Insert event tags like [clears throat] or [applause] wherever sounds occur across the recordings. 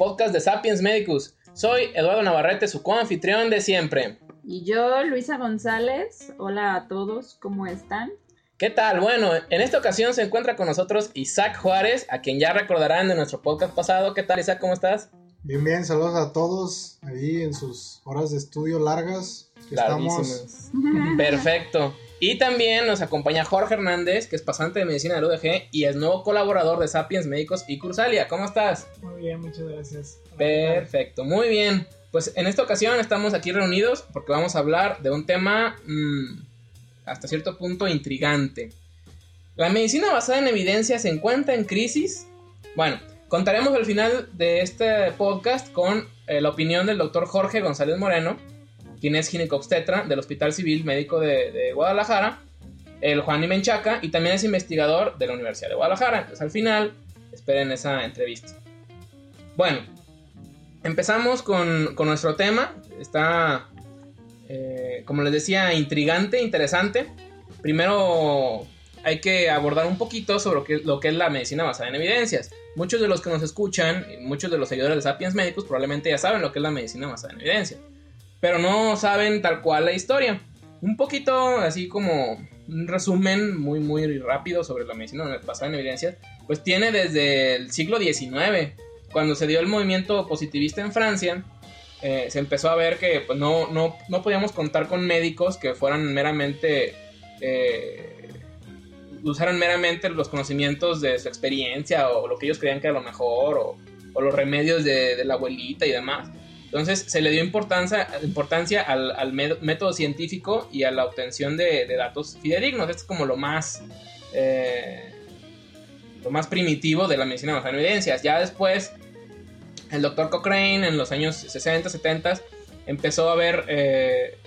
podcast de Sapiens Medicus. Soy Eduardo Navarrete, su coanfitrión de siempre. Y yo, Luisa González. Hola a todos, ¿cómo están? ¿Qué tal? Bueno, en esta ocasión se encuentra con nosotros Isaac Juárez, a quien ya recordarán de nuestro podcast pasado. ¿Qué tal, Isaac? ¿Cómo estás? Bien, bien, saludos a todos ahí en sus horas de estudio largas. Estamos. Perfecto. Y también nos acompaña Jorge Hernández, que es pasante de medicina del UDG y es nuevo colaborador de Sapiens Médicos y Cursalia. ¿Cómo estás? Muy bien, muchas gracias. Perfecto, muy bien. Pues en esta ocasión estamos aquí reunidos porque vamos a hablar de un tema mmm, hasta cierto punto intrigante. ¿La medicina basada en evidencia se encuentra en crisis? Bueno, contaremos al final de este podcast con eh, la opinión del doctor Jorge González Moreno, quien es ginecobstetra del Hospital Civil Médico de, Guadalajara, el Juan Menchaca, y también es investigador de la Universidad de Guadalajara. Entonces al final, esperen esa entrevista. Bueno, empezamos con, con nuestro tema. Está, eh, como les decía, intrigante, interesante. Primero hay que abordar un poquito sobre lo que, lo que es la medicina basada en evidencias. Muchos de los que nos escuchan, muchos de los seguidores de Sapiens Médicos probablemente ya saben lo que es la medicina basada en evidencias pero no saben tal cual la historia. Un poquito así como un resumen muy muy rápido sobre la medicina basada en evidencias, pues tiene desde el siglo XIX, cuando se dio el movimiento positivista en Francia, eh, se empezó a ver que pues, no, no, no, podíamos contar con médicos que fueran meramente... Eh, usaran meramente los conocimientos de su experiencia o lo que ellos creían que era lo mejor o, o los remedios de, de la abuelita y demás, entonces se le dio importancia, al, método científico y a la obtención de, datos fidedignos. Esto es como lo más, eh, lo más primitivo de la medicina basada en evidencias. Ya después, el doctor Cochrane en los años 60, 70 empezó a ver, eh,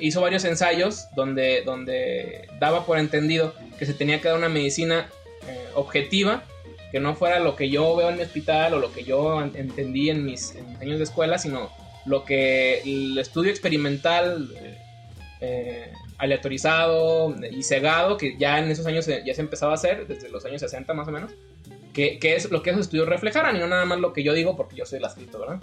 hizo varios ensayos donde, donde daba por entendido que se tenía que dar una medicina eh, objetiva que no fuera lo que yo veo en mi hospital o lo que yo entendí en mis, años de escuela, sino lo que el estudio experimental eh, eh, aleatorizado y cegado, que ya en esos años ya se empezaba a hacer, desde los años 60 más o menos, que, es lo que esos estudios reflejaran y no nada más lo que yo digo porque yo soy el escrito, ¿verdad?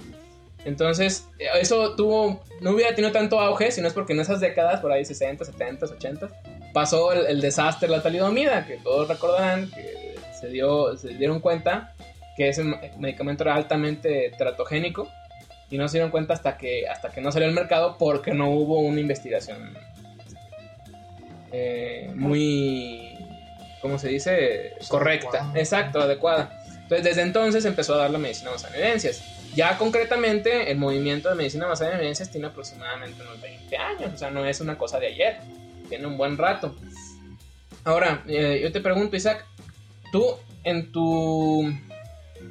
Entonces, eso tuvo, no hubiera tenido tanto auge si no es porque en esas décadas, por ahí 60, 70, 80, pasó el, el desastre de la talidomida, que todos recordarán que se, dio, se dieron cuenta que ese medicamento era altamente teratogénico y no se dieron cuenta hasta que, hasta que no salió al mercado porque no hubo una investigación eh, muy, ¿cómo se dice? Correcta, exacto, adecuada. Entonces desde entonces empezó a dar la medicina basada en evidencias. Ya concretamente el movimiento de medicina basada en evidencias tiene aproximadamente unos 20 años, o sea, no es una cosa de ayer, tiene un buen rato. Ahora, eh, yo te pregunto, Isaac, tú en tu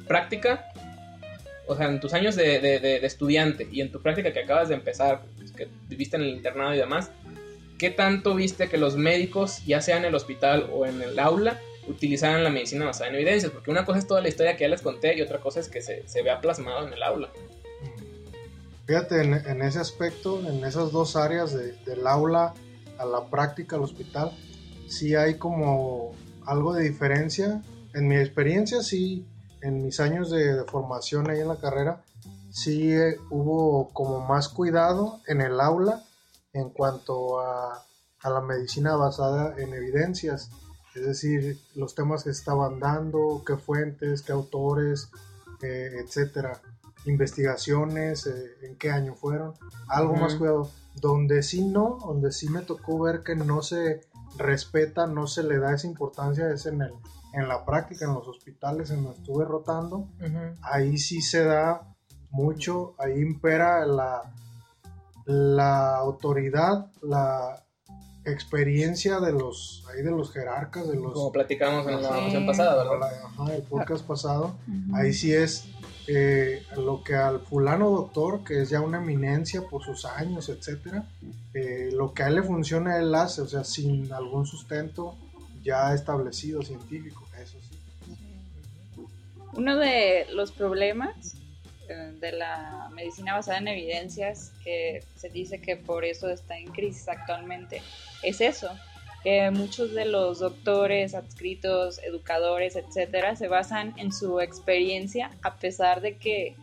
práctica, o sea, en tus años de, estudiante y en tu práctica que acabas de empezar, pues, que viviste en el internado y demás, ¿qué tanto viste que los médicos, ya sea en el hospital o en el aula, utilizaran la medicina basada en evidencias? Porque una cosa es toda la historia que ya les conté y otra cosa es que se, vea plasmado en el aula. Fíjate, en, ese aspecto, en esas dos áreas del aula a la práctica, al hospital, sí hay como algo de diferencia. En mi experiencia, sí, en mis años de, formación ahí en la carrera, sí eh, hubo como más cuidado en el aula en cuanto a, a, la medicina basada en evidencias. Es decir, los temas que estaban dando, qué fuentes, qué autores, eh, etcétera, investigaciones, eh, en qué año fueron, algo más cuidado. Donde sí no, donde sí me tocó ver que no se respeta, no se le da esa importancia, es en, el, en la práctica, en los hospitales en donde estuve rotando, ahí sí se da mucho, ahí impera la, la autoridad, la experiencia de los ahí de los jerarcas de los como platicamos en la ocasión pasada Ajá, el podcast pasado ahí sí es eh, lo que al fulano doctor, que es ya una eminencia por sus años, etcétera, eh, lo que a él le funciona, él hace, o sea, sin algún sustento ya establecido científico, eso sí. Uno de los problemas eh, de la medicina basada en evidencias, que se dice que por eso está en crisis actualmente, es eso, que muchos de los doctores, adscritos, educadores, etcétera, se basan en su experiencia, a pesar de que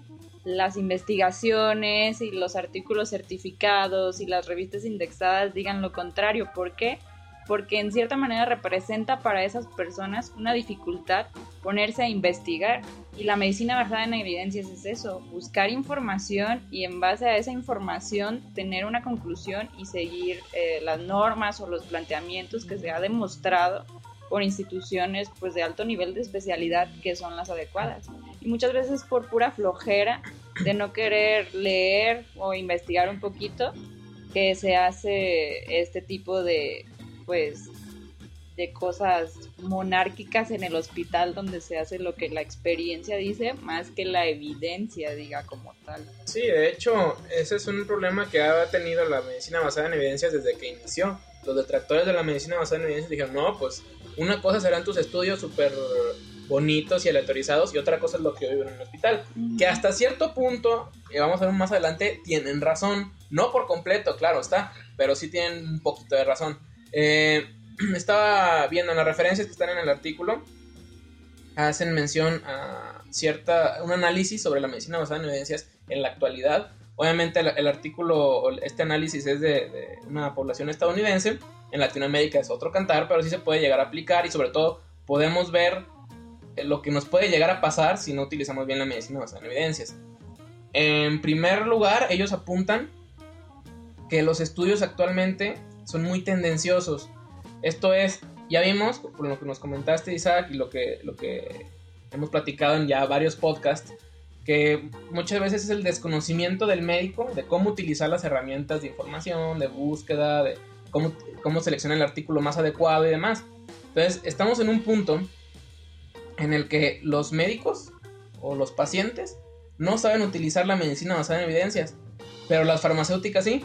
las investigaciones y los artículos certificados y las revistas indexadas digan lo contrario. ¿Por qué? Porque en cierta manera representa para esas personas una dificultad ponerse a investigar. Y la medicina basada en evidencias es eso, buscar información y en base a esa información tener una conclusión y seguir eh, las normas o los planteamientos que se ha demostrado por instituciones pues de alto nivel de especialidad que son las adecuadas. Y muchas veces por pura flojera de no querer leer o investigar un poquito que se hace este tipo de pues de cosas monárquicas en el hospital donde se hace lo que la experiencia dice más que la evidencia diga como tal. Sí, de hecho, ese es un problema que ha tenido la medicina basada en evidencias desde que inició. Los detractores de la medicina basada en evidencias dijeron, no, pues una cosa serán tus estudios súper bonitos y aleatorizados y otra cosa es lo que hoy en el hospital. Que hasta cierto punto, y vamos a ver más adelante, tienen razón. No por completo, claro está, pero sí tienen un poquito de razón. Eh, [clears throat] estaba viendo en las referencias que están en el artículo, hacen mención a cierta, un análisis sobre la medicina basada en evidencias en la actualidad. Obviamente el, artículo, este análisis es de, de una población estadounidense, en Latinoamérica es otro cantar, pero sí se puede llegar a aplicar y sobre todo podemos ver lo que nos puede llegar a pasar si no utilizamos bien la medicina basada en evidencias. En primer lugar, ellos apuntan que los estudios actualmente son muy tendenciosos. Esto es, ya vimos, por lo que nos comentaste Isaac y lo que, lo que hemos platicado en ya varios podcasts, que muchas veces es el desconocimiento del médico de cómo utilizar las herramientas de información, de búsqueda, de cómo, cómo seleccionar el artículo más adecuado y demás. Entonces, estamos en un punto en el que los médicos o los pacientes no saben utilizar la medicina basada en evidencias, pero las farmacéuticas sí.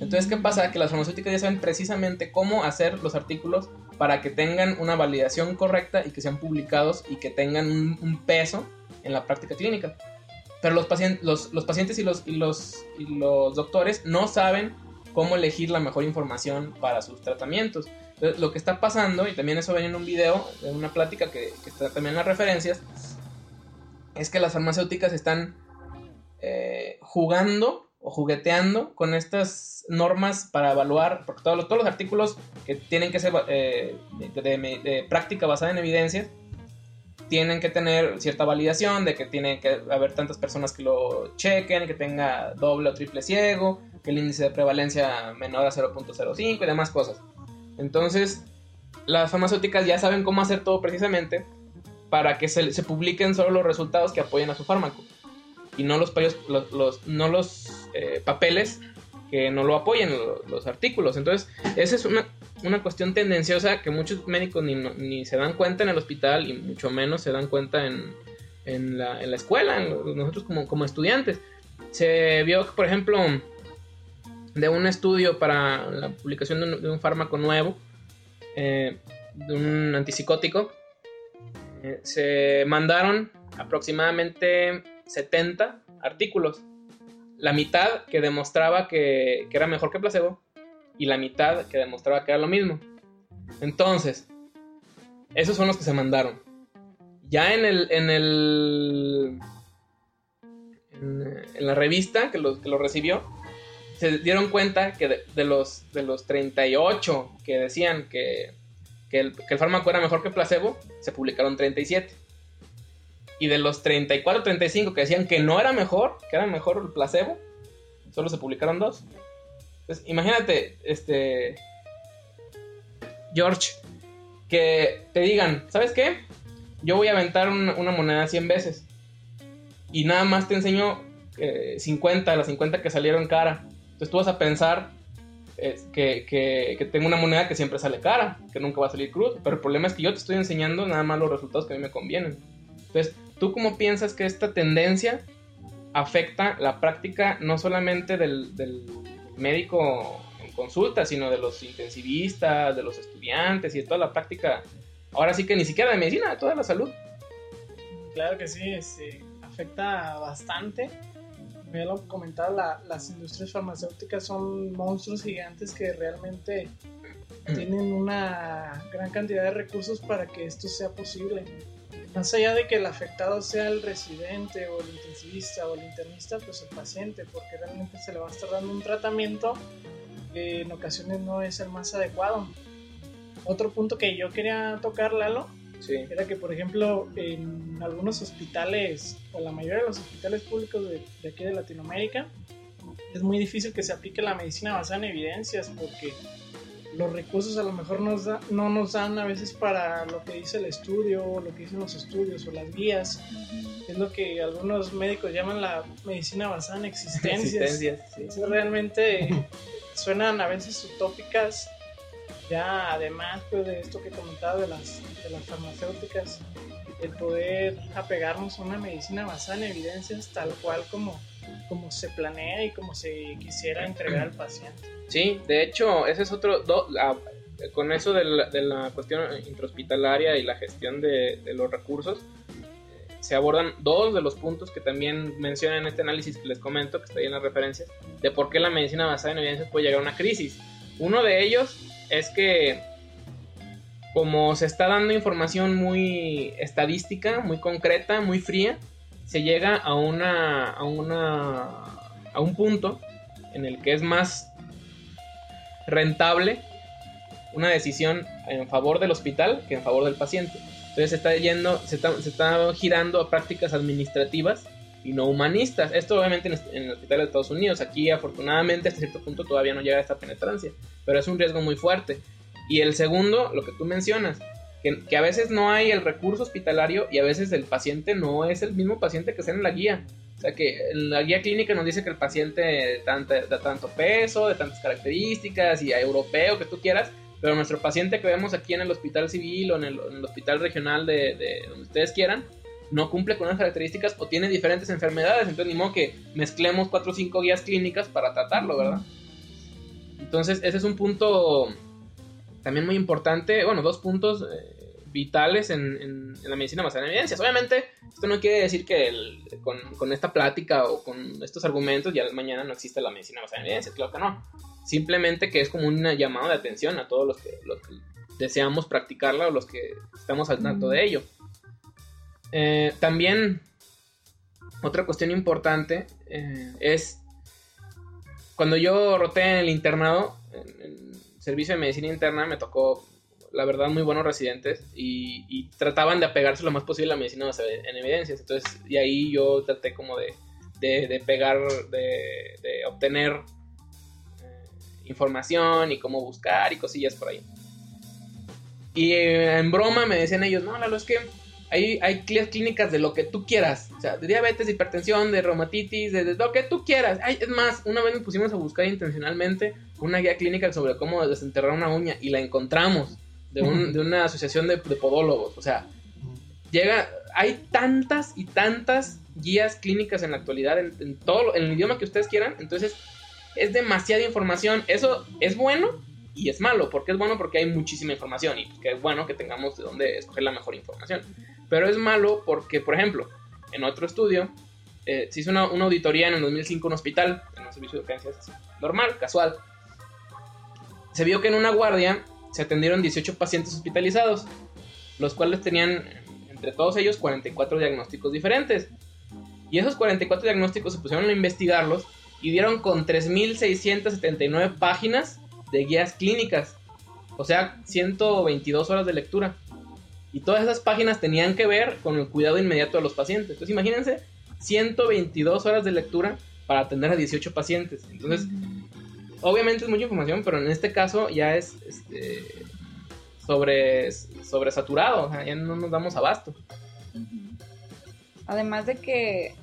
Entonces, ¿qué pasa? Que las farmacéuticas ya saben precisamente cómo hacer los artículos para que tengan una validación correcta y que sean publicados y que tengan un, peso en la práctica clínica. Pero los, pacientes, los, pacientes y los, y, los, y los doctores no saben cómo elegir la mejor información para sus tratamientos lo que está pasando, y también eso venía en un video, en una plática que, está también en las referencias, es que las farmacéuticas están eh, jugando o jugueteando con estas normas para evaluar, porque todos los, todos los artículos que tienen que ser eh, de, práctica basada en evidencias, tienen que tener cierta validación de que tiene que haber tantas personas que lo chequen, que tenga doble o triple ciego, que el índice de prevalencia menor a 0.05 y demás cosas. Entonces, las farmacéuticas ya saben cómo hacer todo precisamente para que se, publiquen solo los resultados que apoyen a su fármaco y no los, los, no los eh, papeles que no lo apoyen, los, artículos. Entonces, esa es una, una, cuestión tendenciosa que muchos médicos ni, ni, se dan cuenta en el hospital y mucho menos se dan cuenta en, en, la, en la, escuela, nosotros como, como estudiantes. Se vio que, por ejemplo, de un estudio para la publicación de un, fármaco nuevo, eh, de un antipsicótico, eh, se mandaron aproximadamente 70 artículos. La mitad que demostraba que, que, era mejor que placebo y la mitad que demostraba que era lo mismo. Entonces, esos son los que se mandaron. Ya en el. en el. en, la revista que lo, que lo recibió, se dieron cuenta que de, los, de los 38 que decían que, el, fármaco era mejor que placebo, se publicaron 37. Y de los 34, 35 que decían que no era mejor, que era mejor el placebo, solo se publicaron dos. Entonces, imagínate, este. George, que te digan, ¿sabes qué? Yo voy a aventar una, moneda 100 veces. Y nada más te enseño 50, eh, las 50 que salieron cara. Entonces tú vas a pensar que, que, tengo una moneda que siempre sale cara, que nunca va a salir cruz, pero el problema es que yo te estoy enseñando nada más los resultados que a mí me convienen. Entonces, ¿tú cómo piensas que esta tendencia afecta la práctica no solamente del, del médico en consulta, sino de los intensivistas, de los estudiantes y de toda la práctica, ahora sí que ni siquiera de medicina, de toda la salud? Claro que sí, este, afecta bastante ya lo comentaba, las industrias farmacéuticas son monstruos gigantes que realmente [clears throat] tienen una gran cantidad de recursos para que esto sea posible. Más allá de que el afectado sea el residente o el intensivista o el internista, pues el paciente, porque realmente se le va a estar dando un tratamiento que en ocasiones no es el más adecuado. Otro punto que yo quería tocar, Lalo, Sí. era que, por ejemplo, en algunos hospitales, o la mayoría de los hospitales públicos de, de aquí de Latinoamérica, es muy difícil que se aplique la medicina basada en evidencias porque los recursos a lo mejor nos da- no nos dan a veces para lo que dice el estudio, o lo que dicen los estudios o las guías. Es lo que algunos médicos llaman la medicina basada en existencias. Existencias, sí. Realmente [laughs] suenan a veces utópicas. Ya además pues, de esto que comentaba de las, de las farmacéuticas, el poder apegarnos a una medicina basada en evidencias tal cual como, como se planea y como se quisiera entregar al paciente. Sí, de hecho, ese es otro. con eso de la, cuestión intrahospitalaria y la gestión de, los recursos, eh, se abordan dos de los puntos que también mencionan en este análisis que les comento, que está ahí en las referencias, de por qué la medicina basada en evidencias puede llegar a una crisis. Uno de ellos es que, como se está dando información muy estadística, muy concreta, muy fría, se llega a una. a una. a un punto en el que es más rentable una decisión en favor del hospital que en favor del paciente. Entonces se está yendo, se está, se está girando a prácticas administrativas y no humanistas. Esto obviamente en, el hospital de Estados Unidos. Aquí afortunadamente hasta cierto punto todavía no llega a esta penetrancia, pero es un riesgo muy fuerte. Y el segundo, lo que tú mencionas, que, a veces no hay el recurso hospitalario y a veces el paciente no es el mismo paciente que está en la guía. O sea que en la guía clínica nos dice que el paciente de, de tanto peso, de tantas características y a europeo que tú quieras, pero nuestro paciente que vemos aquí en el hospital civil o en el, hospital regional de, de donde ustedes quieran, no cumple con unas características o tiene diferentes enfermedades. Entonces, ni modo que mezclemos cuatro o cinco guías clínicas para tratarlo, ¿verdad? Entonces, ese es un punto también muy importante. Bueno, dos puntos eh, vitales en, en- en la medicina basada en evidencias. Obviamente, esto no quiere decir que el- con, con esta plática o con estos argumentos ya mañana no existe la medicina basada en evidencias. Claro que no. Simplemente que es como un llamado de atención a todos los que, los que deseamos practicarla o los que estamos al tanto de ello. Eh, también otra cuestión importante eh, es cuando yo roté en el internado, en, en servicio de medicina interna, me tocó, la verdad, muy buenos residentes y, trataban de apegarse lo más posible a la medicina en evidencias. Entonces, y ahí yo traté como de, de, de pegar, de, de obtener eh, información y cómo buscar y cosillas por ahí. Y eh, en broma me decían ellos, no, Lalo, es que hay, hay clí- clínicas de lo que tú quieras. O sea, de diabetes, de hipertensión, de reumatitis, de, de lo que tú quieras. Ay, es más, una vez nos pusimos a buscar intencionalmente una guía clínica sobre cómo desenterrar una uña y la encontramos de, un- de una asociación de, de podólogos. O sea, llega, hay tantas y tantas guías clínicas en la actualidad en, en todo en el idioma que ustedes quieran. Entonces, es demasiada información. Eso es bueno y es malo. porque es bueno? Porque hay muchísima información y que es bueno que tengamos de dónde escoger la mejor información. Pero es malo porque, por ejemplo, en otro estudio, eh, se hizo una, una auditoría en el 2005 en un hospital, en un servicio de urgencias normal, casual. Se vio que en una guardia se atendieron 18 pacientes hospitalizados, los cuales tenían entre todos ellos 44 diagnósticos diferentes. Y esos 44 diagnósticos se pusieron a investigarlos y dieron con 3.679 páginas de guías clínicas. O sea, 122 horas de lectura. Y todas esas páginas tenían que ver con el cuidado inmediato de los pacientes. Entonces imagínense 122 horas de lectura para atender a 18 pacientes. Entonces, obviamente es mucha información, pero en este caso ya es este, sobre, sobresaturado. O sea, ya no nos damos abasto. Además de que,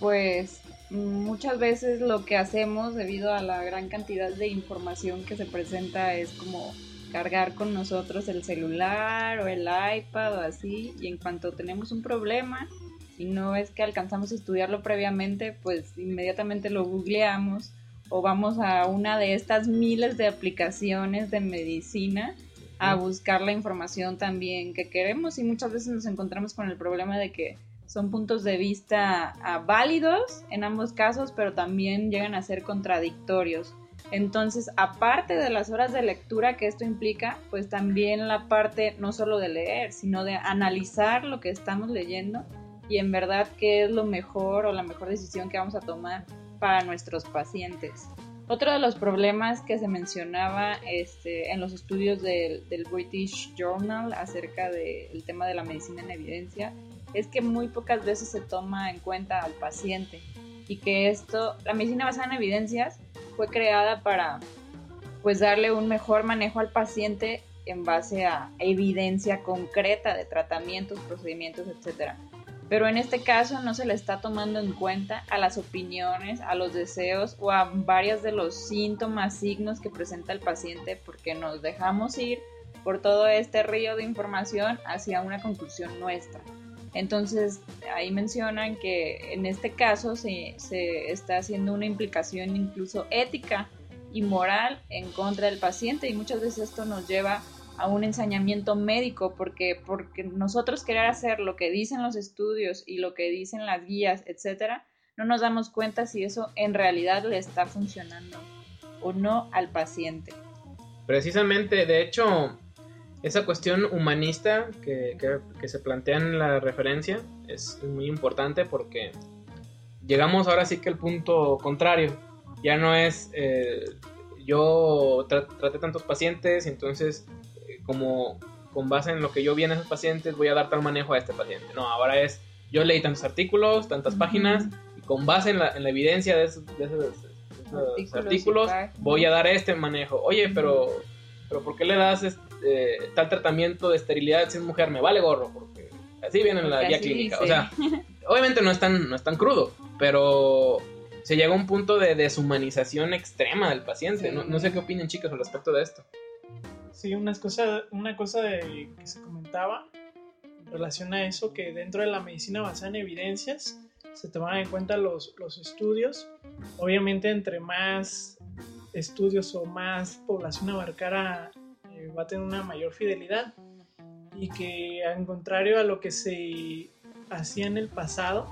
pues, muchas veces lo que hacemos debido a la gran cantidad de información que se presenta es como cargar con nosotros el celular o el iPad o así y en cuanto tenemos un problema si no es que alcanzamos a estudiarlo previamente pues inmediatamente lo googleamos o vamos a una de estas miles de aplicaciones de medicina a buscar la información también que queremos y muchas veces nos encontramos con el problema de que son puntos de vista ah, válidos en ambos casos, pero también llegan a ser contradictorios. Entonces, aparte de las horas de lectura que esto implica, pues también la parte no solo de leer, sino de analizar lo que estamos leyendo y en verdad qué es lo mejor o la mejor decisión que vamos a tomar para nuestros pacientes. Otro de los problemas que se mencionaba este, en los estudios del, British Journal acerca del tema de la medicina en evidencia es que muy pocas veces se toma en cuenta al paciente y que esto, la medicina basada en evidencias fue creada para pues darle un mejor manejo al paciente en base a evidencia concreta de tratamientos, procedimientos, etcétera. Pero en este caso no se le está tomando en cuenta a las opiniones, a los deseos o a varios de los síntomas, signos que presenta el paciente porque nos dejamos ir por todo este río de información hacia una conclusión nuestra. Entonces, ahí mencionan que en este caso se, se, está haciendo una implicación incluso ética y moral en contra del paciente y muchas veces esto nos lleva a un ensañamiento médico porque, porque nosotros querer hacer lo que dicen los estudios y lo que dicen las guías, etcétera, no nos damos cuenta si eso en realidad le está funcionando o no al paciente. Precisamente, de hecho, esa cuestión humanista que, se plantea en la referencia es muy importante porque llegamos ahora sí que al punto contrario. Ya no es eh, yo traté tantos pacientes, entonces eh, como con base en lo que yo vi en esos pacientes voy a dar tal manejo a este paciente. No, ahora es yo leí tantos artículos, tantas páginas y con base en la, evidencia de esos, artículos, voy a dar este manejo. Oye, pero, pero ¿por qué le das este este, tal tratamiento de esterilidad si es mujer, me vale gorro, porque así viene en la guía clínica. O sea, [laughs] obviamente no es, tan, no es tan crudo, pero se llega a un punto de deshumanización extrema del paciente. No, sé qué opinen chicos al respecto de esto. Sí, una cosa, una cosa de, que se comentaba en relación a eso, que dentro de la medicina basada en evidencias se toman en cuenta los, los estudios. Obviamente entre más estudios o más población abarcara va a tener una mayor fidelidad y que al contrario a lo que se hacía en el pasado,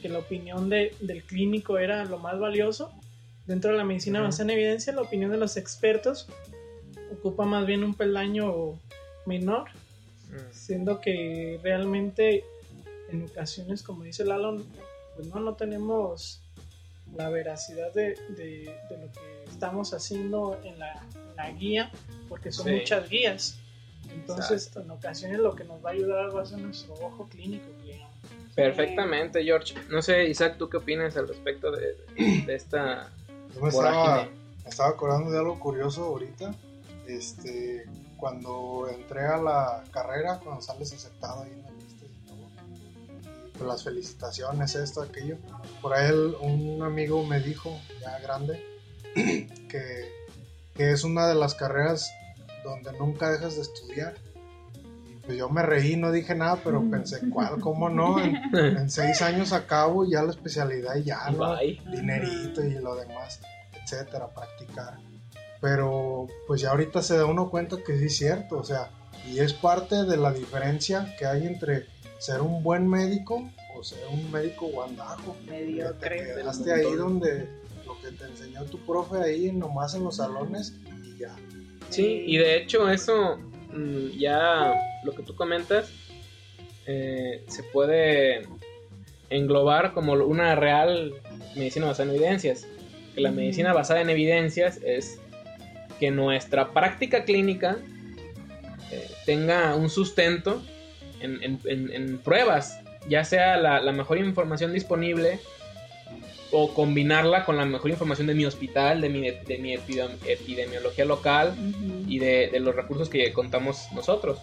que la opinión de, del clínico era lo más valioso, dentro de la medicina basada en evidencia, la opinión de los expertos ocupa más bien un peldaño menor, mm. siendo que realmente en ocasiones, como dice Lalo, pues no, no tenemos la veracidad de, de, lo que estamos haciendo en la, guía, porque son muchas guías. Entonces, en ocasiones lo que nos va a ayudar va a ser nuestro ojo clínico. Perfectamente, George. No sé, Isaac, ¿tú qué opinas al respecto de, esta Yo me estaba, me estaba, acordando de algo curioso ahorita. Este, cuando entré a la carrera, cuando sales aceptado ahí en la lista y todo, pues las felicitaciones, esto, aquello. Por ahí un amigo me dijo, ya grande, [clears throat] que que es una de las carreras donde nunca dejas de estudiar. Y pues yo me reí, no dije nada, pero mm. pensé, ¿cuál? ¿Cómo no? En, [laughs] seis años acabo ya la especialidad y ya, ¿no? Dinerito y lo demás, etcétera, practicar. Pero pues ya ahorita se da uno cuenta que sí es cierto, o sea, y es parte de la diferencia que hay entre ser un buen médico o ser un médico guandajo. Mediocre. Te quedaste ahí donde que te enseñó tu profe ahí nomás en los salones y ya. Sí, y de hecho eso, mm, ya lo que tú comentas, eh, se puede englobar como una real medicina basada en evidencias. Que la medicina basada en evidencias es que nuestra práctica clínica eh, tenga un sustento en, pruebas, ya sea la, mejor información disponible o combinarla con la mejor información de mi hospital, de mi, de mi epidemiología local y de, los recursos que contamos nosotros.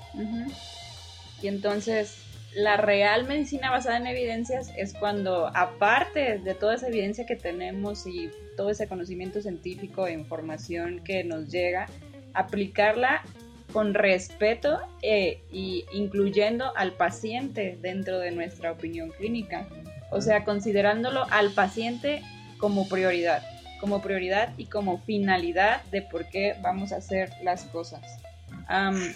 Y entonces, la real medicina basada en evidencias es cuando, aparte de toda esa evidencia que tenemos y todo ese conocimiento científico e información que nos llega, aplicarla con respeto e incluyendo al paciente dentro de nuestra opinión clínica. O sea, considerándolo al paciente como prioridad, como prioridad y como finalidad de por qué vamos a hacer las cosas.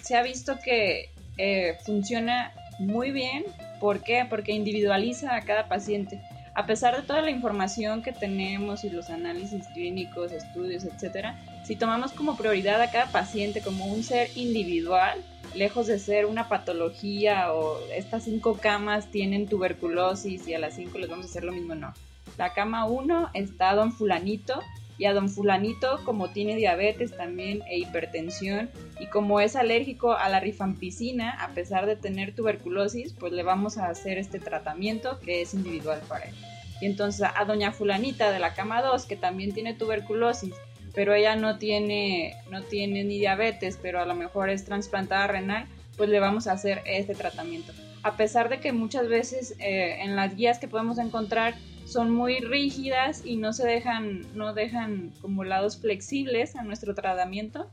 se ha visto que eh, funciona muy bien. ¿Por qué? Porque individualiza a cada paciente. a pesar de toda la información que tenemos y los análisis clínicos, estudios, etcétera, si tomamos como prioridad a cada paciente como un ser individual, lejos de ser una patología o estas cinco camas tienen tuberculosis y a las cinco les vamos a hacer lo mismo, no. La cama 1 está don fulanito y a don fulanito como tiene diabetes también e hipertensión y como es alérgico a la rifampicina a pesar de tener tuberculosis pues le vamos a hacer este tratamiento que es individual para él y entonces a doña fulanita de la cama 2 que también tiene tuberculosis pero ella no tiene no tiene ni diabetes pero a lo mejor es trasplantada renal pues le vamos a hacer este tratamiento a pesar de que muchas veces eh, en las guías que podemos encontrar son muy rígidas y no se dejan, no dejan como lados flexibles a nuestro tratamiento.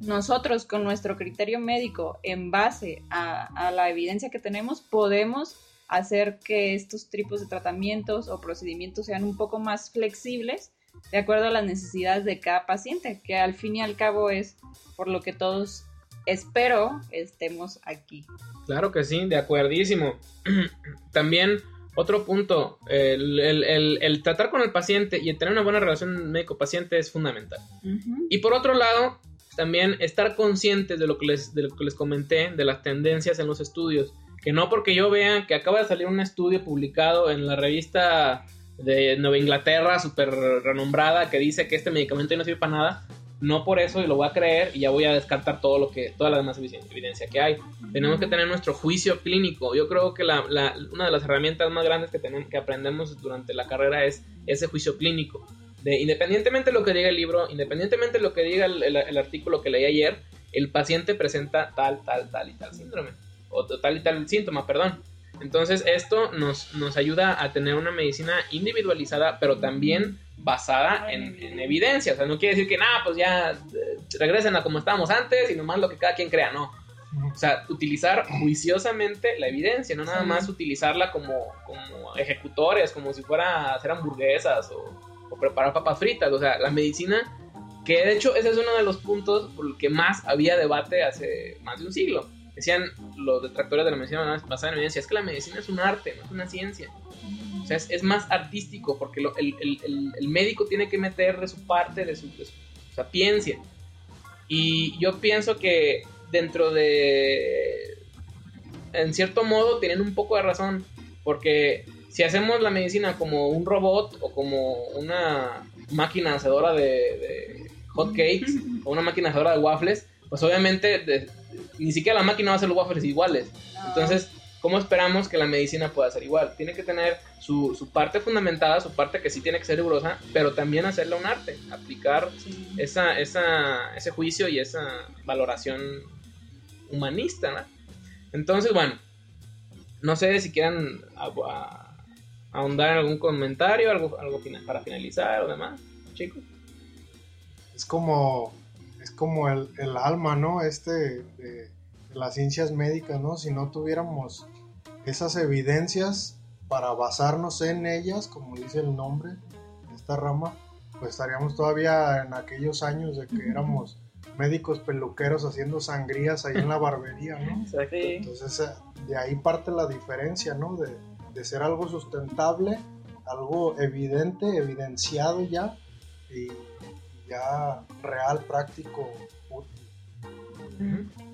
Nosotros con nuestro criterio médico en base a, la evidencia que tenemos podemos hacer que estos tipos de tratamientos o procedimientos sean un poco más flexibles de acuerdo a las necesidades de cada paciente, que al fin y al cabo es por lo que todos espero estemos aquí. Claro que sí, de acuerdísimo. [clears throat] También otro punto, el, tratar con el paciente y tener una buena relación médico-paciente es fundamental. Y por otro lado, también estar conscientes de lo, que les, de lo que les comenté, de las tendencias en los estudios. Que no porque yo vea que acaba de salir un estudio publicado en la revista de Nueva Inglaterra, súper renombrada, que dice que este medicamento no sirve para nada, no por eso lo voy a creer y ya voy a descartar todo lo que, toda la demás evidencia que hay. Tenemos que tener nuestro juicio clínico. Yo creo que la, una de las herramientas más grandes que, tenemos, que aprendemos durante la carrera es ese juicio clínico. De, independientemente de lo que diga el libro, independientemente de lo que diga el, artículo que leí ayer, el paciente presenta tal, tal, tal y tal síndrome. O tal y tal síntoma, perdón. Entonces esto nos, nos ayuda a tener una medicina individualizada, pero también basada en, evidencia. O sea, no quiere decir que nada, pues ya eh, regresen a como estábamos antes y nomás lo que cada quien crea, no. O sea, utilizar juiciosamente la evidencia, no nada más utilizarla como, como ejecutores, como si fuera hacer hamburguesas o, o, preparar papas fritas. O sea, la medicina, que de hecho ese es uno de los puntos por el que más había debate hace más de un siglo. Decían los detractores de la medicina basada en evidencia, es que la medicina es un arte, no es una ciencia. O sea, es, más artístico porque el, médico tiene que meter de su parte, de su, sapiencia. Y yo pienso que dentro de... En cierto modo tienen un poco de razón porque si hacemos la medicina como un robot o como una máquina hacedora de, de hot cakes o una máquina hacedora de waffles, pues obviamente ni siquiera la máquina va a hacer los waffles iguales. Entonces, ¿Cómo esperamos que la medicina pueda ser igual? Tiene que tener su, parte fundamentada, su parte que sí tiene que ser rigurosa, pero también hacerla un arte, aplicar esa, ese juicio y esa valoración humanista, ¿no? Entonces, bueno, no sé si quieran ahondar en algún comentario, algo, algo para finalizar o demás, chicos. Es como, como el, alma, ¿no? Este de las ciencias médicas, ¿no? Si no tuviéramos esas evidencias para basarnos en ellas, como dice el nombre de esta rama, pues estaríamos todavía en aquellos años de que éramos médicos peluqueros haciendo sangrías ahí en la barbería, ¿no? Entonces eh, de ahí parte la diferencia, ¿no? De, ser algo sustentable, algo evidente, evidenciado ya y ya real, práctico, útil.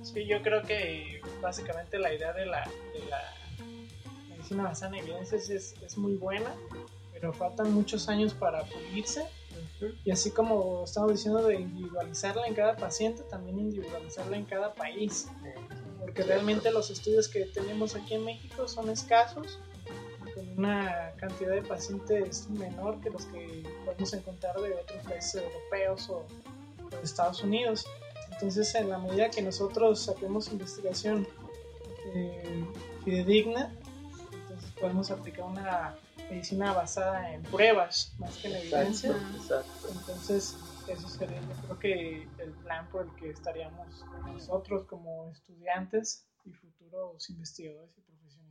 Sí, yo creo que básicamente la idea de la, de la medicina basada en evidencias es, es, muy buena, pero faltan muchos años para pulirse. Y así como estamos diciendo de individualizarla en cada paciente, también individualizarla en cada país. Porque realmente los estudios que tenemos aquí en México son escasos, una cantidad de pacientes menor que los que podemos encontrar de otros países europeos o de Estados Unidos. Entonces, en la medida que nosotros saquemos investigación eh, fidedigna, entonces podemos aplicar una medicina basada en pruebas más que en evidencia. Entonces, eso sería, yo creo que el plan por el que estaríamos nosotros como estudiantes y futuros investigadores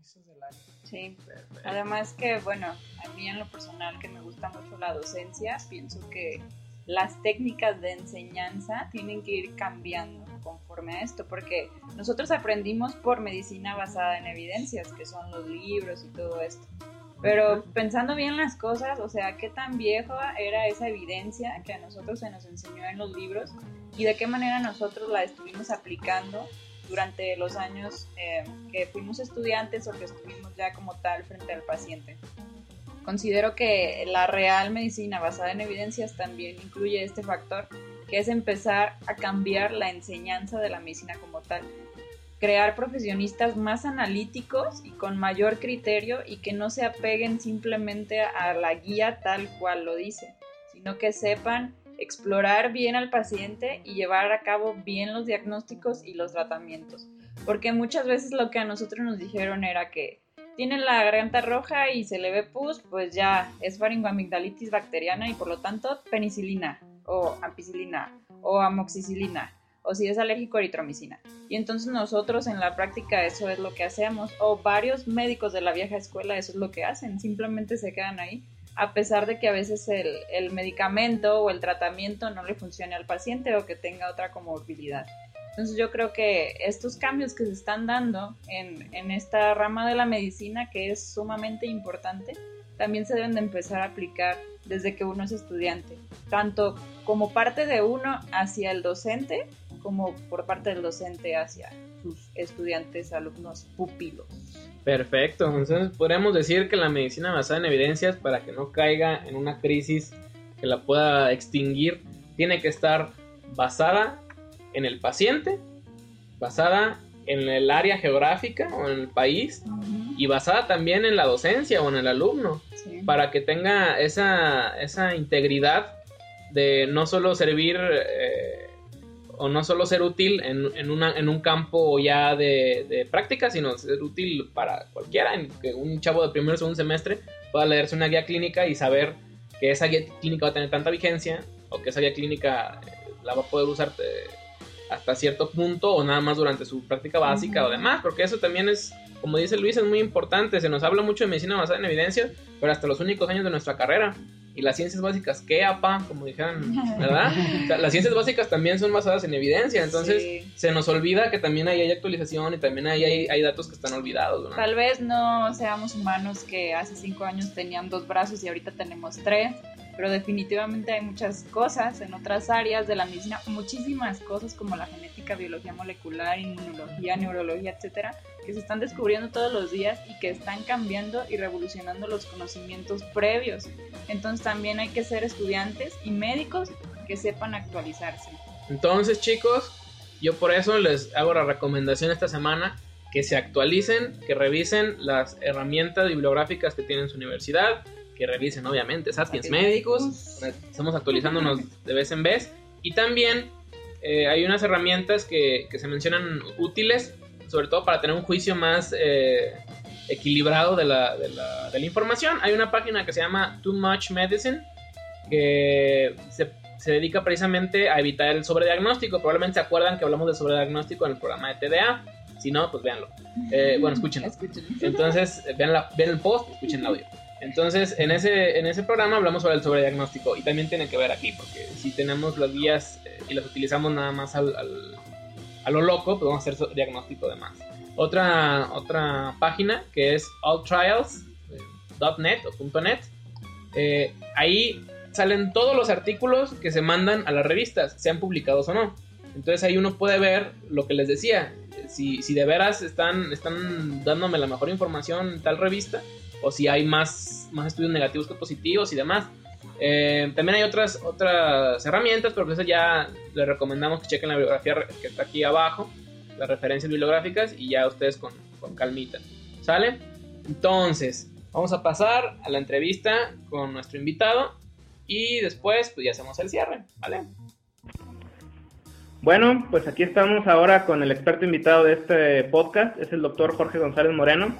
del. Sí, además que, bueno, a mí en lo personal que me gusta mucho la docencia, pienso que las técnicas de enseñanza tienen que ir cambiando conforme a esto, porque nosotros aprendimos por medicina basada en evidencias, que son los libros y todo esto. Pero pensando bien las cosas, o sea, qué tan vieja era esa evidencia que a nosotros se nos enseñó en los libros y de qué manera nosotros la estuvimos aplicando durante los años eh, que fuimos estudiantes o que estuvimos ya como tal frente al paciente. Considero que la real medicina basada en evidencias también incluye este factor, que es empezar a cambiar la enseñanza de la medicina como tal crear profesionistas más analíticos y con mayor criterio y que no se apeguen simplemente a la guía tal cual lo dice, sino que sepan explorar bien al paciente y llevar a cabo bien los diagnósticos y los tratamientos. Porque muchas veces lo que a nosotros nos dijeron era que tiene la garganta roja y se le ve pus, pues ya es faringoamigdalitis bacteriana y por lo tanto penicilina o ampicilina o amoxicilina o si es alérgico a eritromicina. Y entonces nosotros en la práctica eso es lo que hacemos, o varios médicos de la vieja escuela eso es lo que hacen, simplemente se quedan ahí, a pesar de que a veces el, el medicamento o el tratamiento no le funcione al paciente o que tenga otra comorbilidad. Entonces yo creo que estos cambios que se están dando en, en esta rama de la medicina, que es sumamente importante, también se deben de empezar a aplicar desde que uno es estudiante, tanto como parte de uno hacia el docente como por parte del docente hacia sus estudiantes, alumnos, pupilos. Perfecto, entonces podríamos decir que la medicina basada en evidencias, para que no caiga en una crisis que la pueda extinguir, tiene que estar basada en el paciente, basada en el área geográfica o en el país y basada también en la docencia o en el alumno, para que tenga esa, esa integridad de no solo servir eh, o no solo ser útil en, en, una, en un campo ya de, de, práctica, sino ser útil para cualquiera, en que un chavo de primer o segundo semestre pueda leerse una guía clínica y saber que esa guía clínica va a tener tanta vigencia o que esa guía clínica eh, la va a poder usar eh, hasta cierto punto o nada más durante su práctica básica o demás, porque eso también es, como dice Luis, es muy importante, se nos habla mucho de medicina basada en evidencia, pero hasta los únicos años de nuestra carrera y las ciencias básicas, ¿qué apa? Como dijeron, ¿verdad? las ciencias básicas también son basadas en evidencia, entonces se nos olvida que también ahí hay actualización y también ahí hay, hay datos que están olvidados. ¿no? Tal vez no seamos humanos que hace cinco años tenían dos brazos y ahorita tenemos tres, pero definitivamente hay muchas cosas en otras áreas de la medicina, muchísimas cosas como la genética, biología molecular, inmunología, neurología, etcétera, que se están descubriendo todos los días y que están cambiando y revolucionando los conocimientos previos. Entonces también hay que ser estudiantes y médicos que sepan actualizarse. Entonces chicos, yo por eso les hago la recomendación esta semana que se actualicen, que revisen las herramientas bibliográficas que tiene su universidad, que revisen obviamente Sapiens Médicos, estamos actualizándonos de vez en vez y también eh, hay unas herramientas que, que, se mencionan útiles, sobre todo para tener un juicio más eh, equilibrado de la, de, la, de la, información. Hay una página que se llama Too Much Medicine que se, se, dedica precisamente a evitar el sobrediagnóstico. Probablemente se acuerdan que hablamos de sobrediagnóstico en el programa de TDA. Si no, pues véanlo. Eh, bueno, escúchenlo. Entonces, vean, la, vean el post, escuchen el audio. Entonces, en ese, en ese programa hablamos sobre el sobrediagnóstico y también tiene que ver aquí, porque si tenemos las guías eh, y las utilizamos nada más al, al, a lo loco, pues vamos a hacer diagnóstico de más. Otra, otra página que es alltrials.net o .net. Eh, ahí salen todos los artículos que se mandan a las revistas, sean publicados o no. Entonces ahí uno puede ver lo que les decía. Si, si de veras están, están dándome la mejor información en tal revista, o si hay más, más estudios negativos que positivos y demás. Eh, también hay otras, otras herramientas, pero eso ya les recomendamos que chequen la bibliografía que está aquí abajo, las referencias bibliográficas y ya ustedes con, con calmita. ¿Sale? Entonces, vamos a pasar a la entrevista con nuestro invitado y después pues ya hacemos el cierre, ¿vale? Bueno, pues aquí estamos ahora con el experto invitado de este podcast, es el doctor Jorge González Moreno.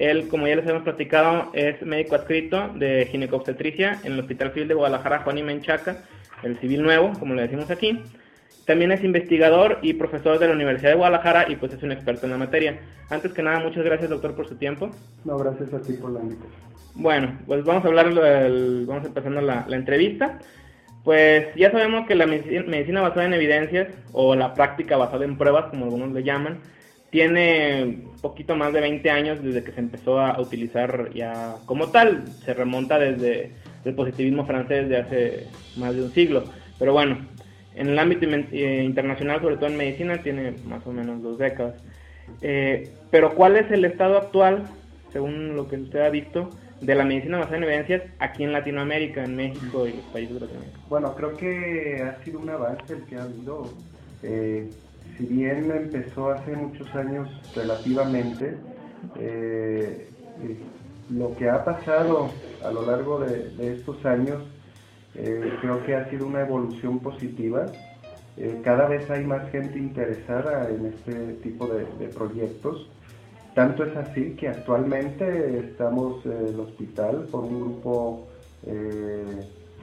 Él, como ya les hemos platicado, es médico adscrito de ginecobstetricia en el Hospital Civil de Guadalajara, Juan y Menchaca, el Civil Nuevo, como le decimos aquí. También es investigador y profesor de la Universidad de Guadalajara y pues es un experto en la materia. Antes que nada, muchas gracias doctor por su tiempo. No, gracias a ti por la invitación. Bueno, pues vamos a hablar, del, vamos empezando la, la entrevista. Pues ya sabemos que la medicina basada en evidencias o la práctica basada en pruebas, como algunos le llaman, tiene poquito más de 20 años desde que se empezó a utilizar ya como tal. Se remonta desde el positivismo francés de hace más de un siglo. Pero bueno, en el ámbito eh, internacional, sobre todo en medicina, tiene más o menos dos décadas. Eh, pero ¿cuál es el estado actual, según lo que usted ha visto, de la medicina basada en evidencias aquí en Latinoamérica, en México y los países de Latinoamérica? Bueno, creo que ha sido un avance el que ha habido. Eh, si bien empezó hace muchos años relativamente, eh, lo que ha pasado a lo largo de, estos años eh, creo que ha sido una evolución positiva. Eh, cada vez hay más gente interesada en este tipo de, proyectos. Tanto es así que actualmente estamos en el hospital por un grupo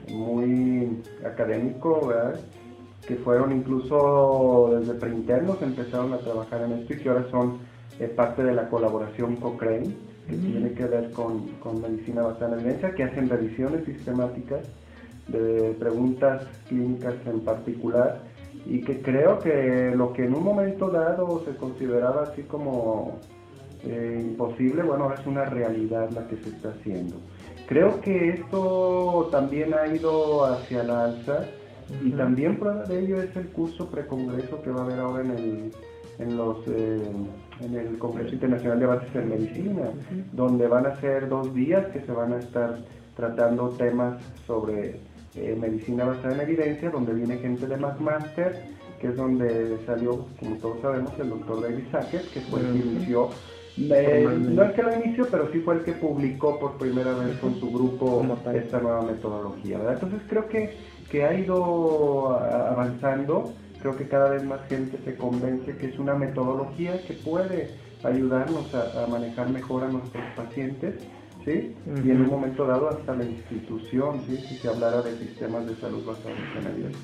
muy académico, que fueron incluso desde preinternos, empezaron a trabajar en esto y que ahora son parte de la colaboración Cochrane, que tiene que ver con, con, medicina basada en evidencia, que hacen revisiones sistemáticas de preguntas clínicas en particular y que creo que lo que en un momento dado se consideraba así como eh, imposible, bueno, ahora es una realidad la que se está haciendo. Creo que esto también ha ido hacia la alza y también prueba de ello es el curso precongreso que va a haber ahora en el, en los, eh, en el Congreso Internacional de Avances en Medicina, donde van a ser dos días que se van a estar tratando temas sobre eh, medicina basada en evidencia, donde viene gente de McMaster, que es donde salió, como todos sabemos, el doctor David Sackett, que fue el que inició eh, no es que lo inició, pero sí fue el que publicó por primera vez con su grupo esta nueva metodología. Entonces creo que, que ha ido avanzando creo que cada vez más gente se convence que es una metodología que puede ayudarnos a, manejar mejor a nuestros pacientes, ¿sí? Y en un momento dado hasta la institución, ¿sí? Si se hablara de sistemas de salud basados en evidencia.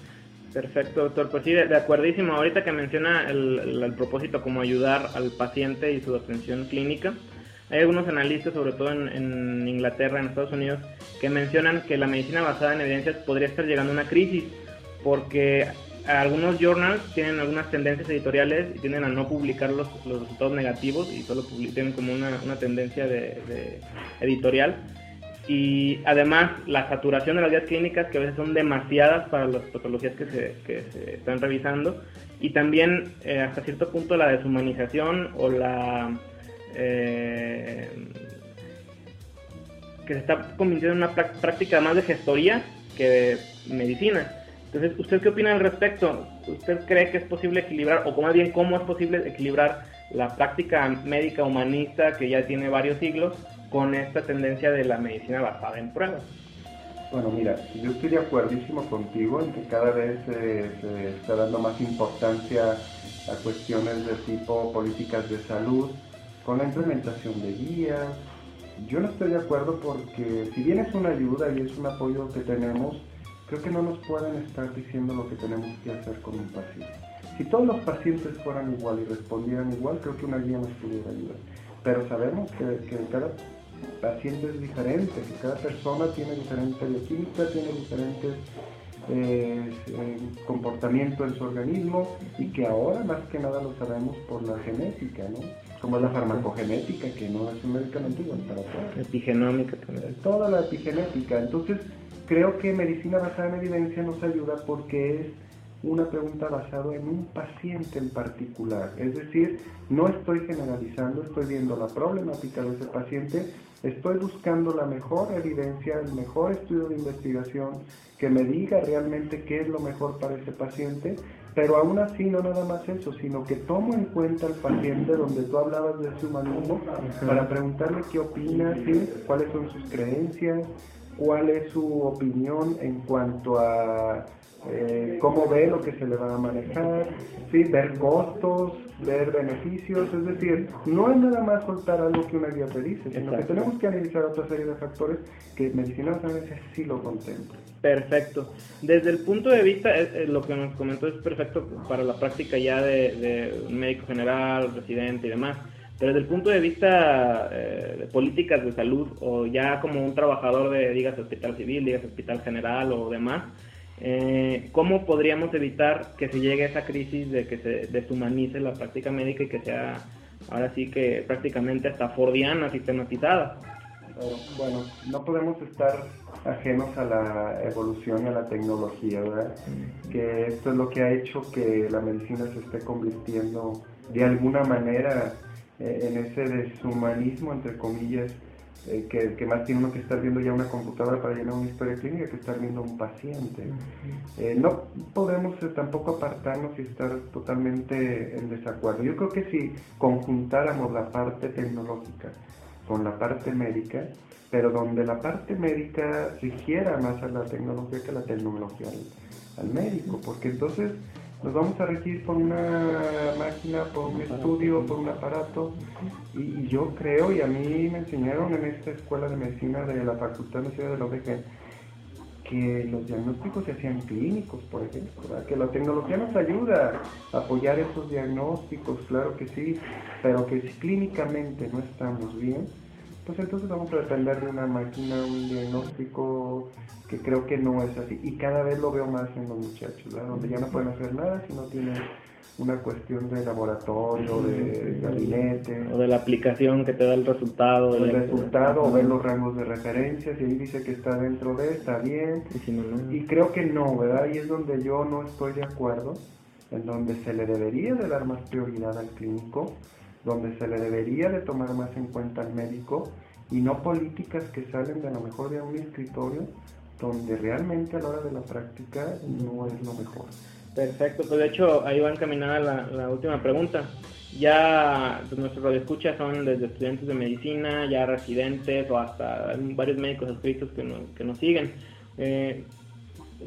Perfecto, doctor. Pues sí, de, acuerdísimo. Ahorita que menciona el, propósito como ayudar al paciente y su atención clínica, hay algunos analistas, sobre todo en, Inglaterra, en Estados Unidos, que mencionan que la medicina basada en evidencias podría estar llegando a una crisis, porque algunos journals tienen algunas tendencias editoriales y tienden a no publicar los, los resultados negativos y solo tienen como una, una tendencia de, editorial. Y además la saturación de las guías clínicas que a veces son demasiadas para las patologías que se, que se están revisando. Y también eh, hasta cierto punto la deshumanización o la... Eh, que se está convirtiendo en una práctica más de gestoría que de medicina. Entonces, ¿usted qué opina al respecto? ¿Usted cree que es posible equilibrar, o más bien cómo es posible equilibrar la práctica médica humanista que ya tiene varios siglos con esta tendencia de la medicina basada en pruebas? Bueno, mira, yo estoy de acuerdísimo contigo en que cada vez se está dando más importancia a cuestiones de tipo políticas de salud, con la implementación de guías. Yo no estoy de acuerdo porque si bien es una ayuda y es un apoyo que tenemos, creo que no nos pueden estar diciendo lo que tenemos que hacer con un paciente. Si todos los pacientes fueran igual y respondieran igual, creo que una guía nos pudiera ayudar. Pero sabemos que, que cada paciente es diferente, que cada persona tiene diferente bioquímica, tiene diferentes eh, eh, comportamiento en su organismo y que ahora más que nada lo sabemos por la genética, ¿no? Como la farmacogenética, que no es un medicamento igual para todos. Epigenómica también. Toda la epigenética. Entonces, creo que medicina basada en evidencia nos ayuda porque es una pregunta basada en un paciente en particular. Es decir, no estoy generalizando, estoy viendo la problemática de ese paciente, estoy buscando la mejor evidencia, el mejor estudio de investigación que me diga realmente qué es lo mejor para ese paciente, pero aún así no nada más eso, sino que tomo en cuenta al paciente donde tú hablabas de su humanismo para preguntarle qué opina, cuáles son sus creencias, cuál es su opinión en cuanto a eh, cómo ve lo que se le va a manejar, ¿sí? ver costos, ver beneficios, es decir, no es nada más soltar algo que una guía te dice, sino que tenemos que analizar otra serie de factores que medicina a veces sí lo contempla. Perfecto. Desde el punto de vista, eh, eh, lo que nos comentó es perfecto para la práctica ya de, de un médico general, residente y demás. Pero desde el punto de vista eh, de políticas de salud o ya como un trabajador de, digas, hospital civil, digas, hospital general o demás, Eh, ¿Cómo podríamos evitar que se llegue a esa crisis de que se deshumanice la práctica médica y que sea ahora sí que prácticamente hasta fordiana, sistematizada? Bueno, no podemos estar ajenos a la evolución y a la tecnología, ¿verdad? Que esto es lo que ha hecho que la medicina se esté convirtiendo de alguna manera eh, en ese deshumanismo, entre comillas, eh, que, más tiene uno que estar viendo ya una computadora para llenar una historia clínica que estar viendo un paciente. Eh, no podemos tampoco apartarnos y estar totalmente en desacuerdo. Yo creo que si conjuntáramos la parte tecnológica con la parte médica, pero donde la parte médica rigiera más a la tecnología que la tecnología al, médico, porque entonces nos vamos a regir por una máquina, por un estudio, por un aparato, y, yo creo, y a mí me enseñaron en esta escuela de medicina de la Facultad de Medicina de la OBG, que los diagnósticos se hacían clínicos, por ejemplo, que la tecnología nos ayuda a apoyar esos diagnósticos, claro que sí, pero que si clínicamente no estamos bien, pues entonces vamos a depender de una máquina, un diagnóstico que creo que no es así. Y cada vez lo veo más en los muchachos, donde ya no pueden hacer nada si no tienen una cuestión de laboratorio, de gabinete. O de la aplicación que te da el resultado. El resultado, o ver los rangos de referencia, si ahí dice que está dentro de, está bien. Y, y creo que no, ¿verdad? Y es donde yo no estoy de acuerdo, en donde se le debería de dar más prioridad al clínico donde se le debería de tomar más en cuenta al médico y no políticas que salen de lo mejor de un escritorio donde realmente a la hora de la práctica no es lo mejor. Perfecto, pues de hecho ahí va encaminada la, última pregunta. Ya pues, nuestros radioescuchas son desde estudiantes de medicina, ya residentes o hasta varios médicos escritos que, que nos siguen. Eh,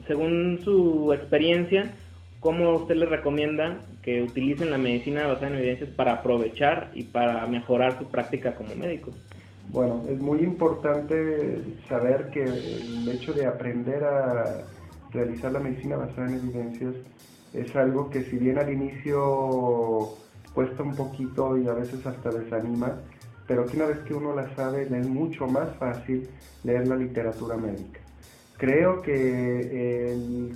según su experiencia, ¿cómo usted les recomienda que utilicen la medicina basada en evidencias para aprovechar y para mejorar su práctica como médico? Bueno, es muy importante saber que el hecho de aprender a realizar la medicina basada en evidencias es algo que si bien al inicio cuesta un poquito y a veces hasta desanima, pero que una vez que uno la sabe es mucho más fácil leer la literatura médica. Creo que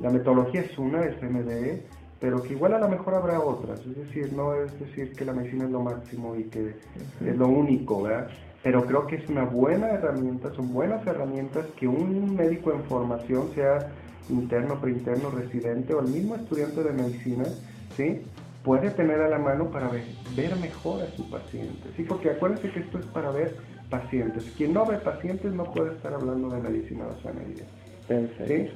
la metodología es una, es MDE, pero que igual a lo mejor habrá otras, es decir, no es decir que la medicina es lo máximo y que es lo único, ¿verdad? Pero creo que es una buena herramienta, son buenas herramientas que un médico en formación, sea interno, preinterno, residente o el mismo estudiante de medicina, ¿sí? puede tener a la mano para ver, ver mejor a su paciente, ¿sí? Porque acuérdense que esto es para ver pacientes. Quien no ve pacientes no puede estar hablando de medicina basada en evidencia.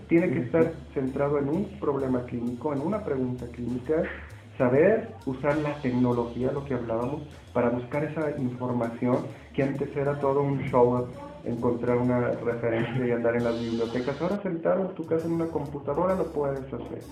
Tiene que estar centrado en un problema clínico, en una pregunta clínica, saber usar la tecnología, lo que hablábamos, para buscar esa información que antes era todo un show encontrar una referencia y andar en las bibliotecas. Ahora sentado en tu casa en una computadora lo puedes hacer.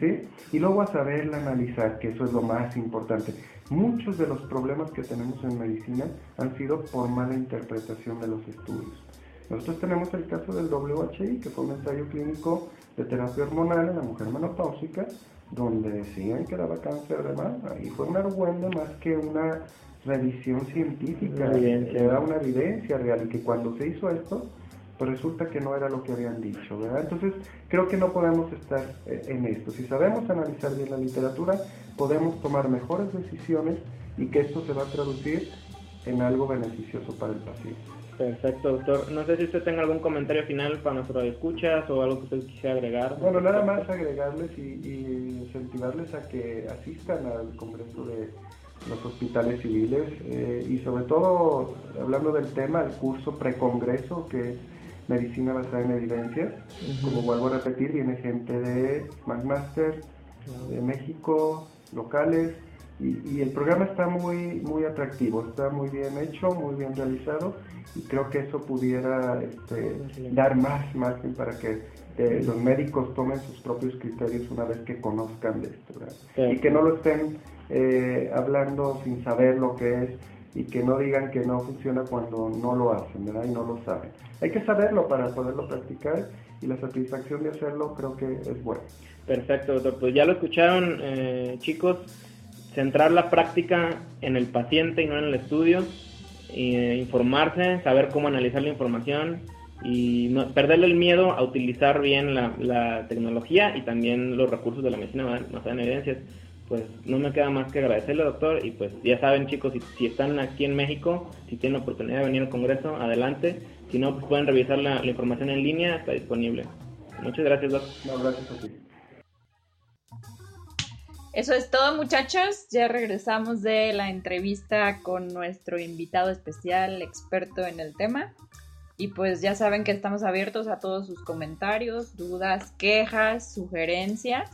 ¿sí? Y luego a saberla analizar, que eso es lo más importante. Muchos de los problemas que tenemos en medicina han sido por mala interpretación de los estudios. Nosotros tenemos el caso del WHI, que fue un ensayo clínico de terapia hormonal en la mujer menopáusica, donde decían que daba cáncer de mama. Y fue un argüende más que una revisión científica, era una evidencia real. Y que cuando se hizo esto, pues resulta que no era lo que habían dicho, ¿verdad? Entonces, creo que no podemos estar eh, en esto. Si sabemos analizar bien la literatura, podemos tomar mejores decisiones y que esto se va a traducir en algo beneficioso para el paciente. Perfecto, doctor. No sé si usted tenga algún comentario final para nuestros escuchas o algo que usted quisiera agregar. Bueno, nada más agregarles y, incentivarles a que asistan al Congreso de los Hospitales Civiles eh, y sobre todo, hablando del tema, el curso precongreso que es Medicina basada en evidencias. Como vuelvo a repetir, viene gente de McMaster, de México, locales, y, el programa está muy, muy atractivo, está muy bien hecho, muy bien realizado y creo que eso pudiera este, dar más margen para que eh, los médicos tomen sus propios criterios una vez que conozcan de esto y que no lo estén eh, hablando sin saber lo que es y que no digan que no funciona cuando no lo hacen ¿verdad? y no lo saben. Hay que saberlo para poderlo practicar y la satisfacción de hacerlo creo que es buena. Perfecto, doctor. Pues ya lo escucharon, eh, chicos centrar la práctica en el paciente y no en el estudio, eh, informarse, saber cómo analizar la información, y no, perderle el miedo a utilizar bien la, la tecnología y también los recursos de la medicina basada en evidencias. Pues no me queda más que agradecerle, doctor, y pues ya saben chicos, si, si están aquí en México, si tienen la oportunidad de venir al Congreso, adelante. Si no, pues pueden revisar la, la información en línea, está disponible. Muchas gracias, doctor. No, gracias a ti. Eso es todo muchachos, ya regresamos de la entrevista con nuestro invitado especial, experto en el tema. Y pues ya saben que estamos abiertos a todos sus comentarios, dudas, quejas, sugerencias.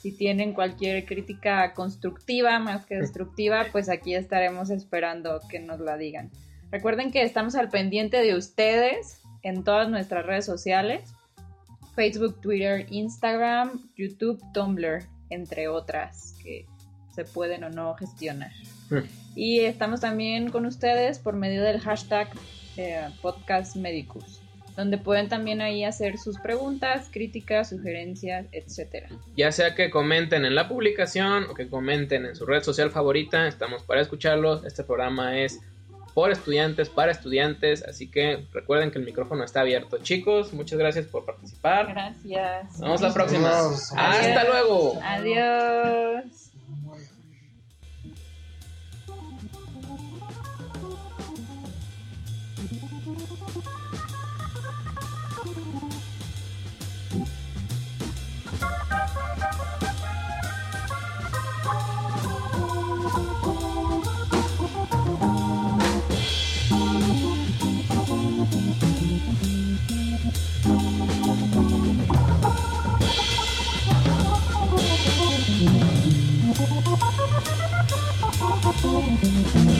Si tienen cualquier crítica constructiva más que destructiva, [laughs] pues aquí estaremos esperando que nos la digan. Recuerden que estamos al pendiente de ustedes en todas nuestras redes sociales. Facebook, Twitter, Instagram, YouTube, Tumblr entre otras que se pueden o no gestionar. Mm. Y estamos también con ustedes por medio del hashtag eh, Podcast Medicus, donde pueden también ahí hacer sus preguntas, críticas, sugerencias, etcétera. Ya sea que comenten en la publicación o que comenten en su red social favorita, estamos para escucharlos. Este programa es por estudiantes, para estudiantes, así que recuerden que el micrófono está abierto. Chicos, muchas gracias por participar. Gracias. Nos vemos la próxima. Adiós. Hasta luego. Adiós. Oh.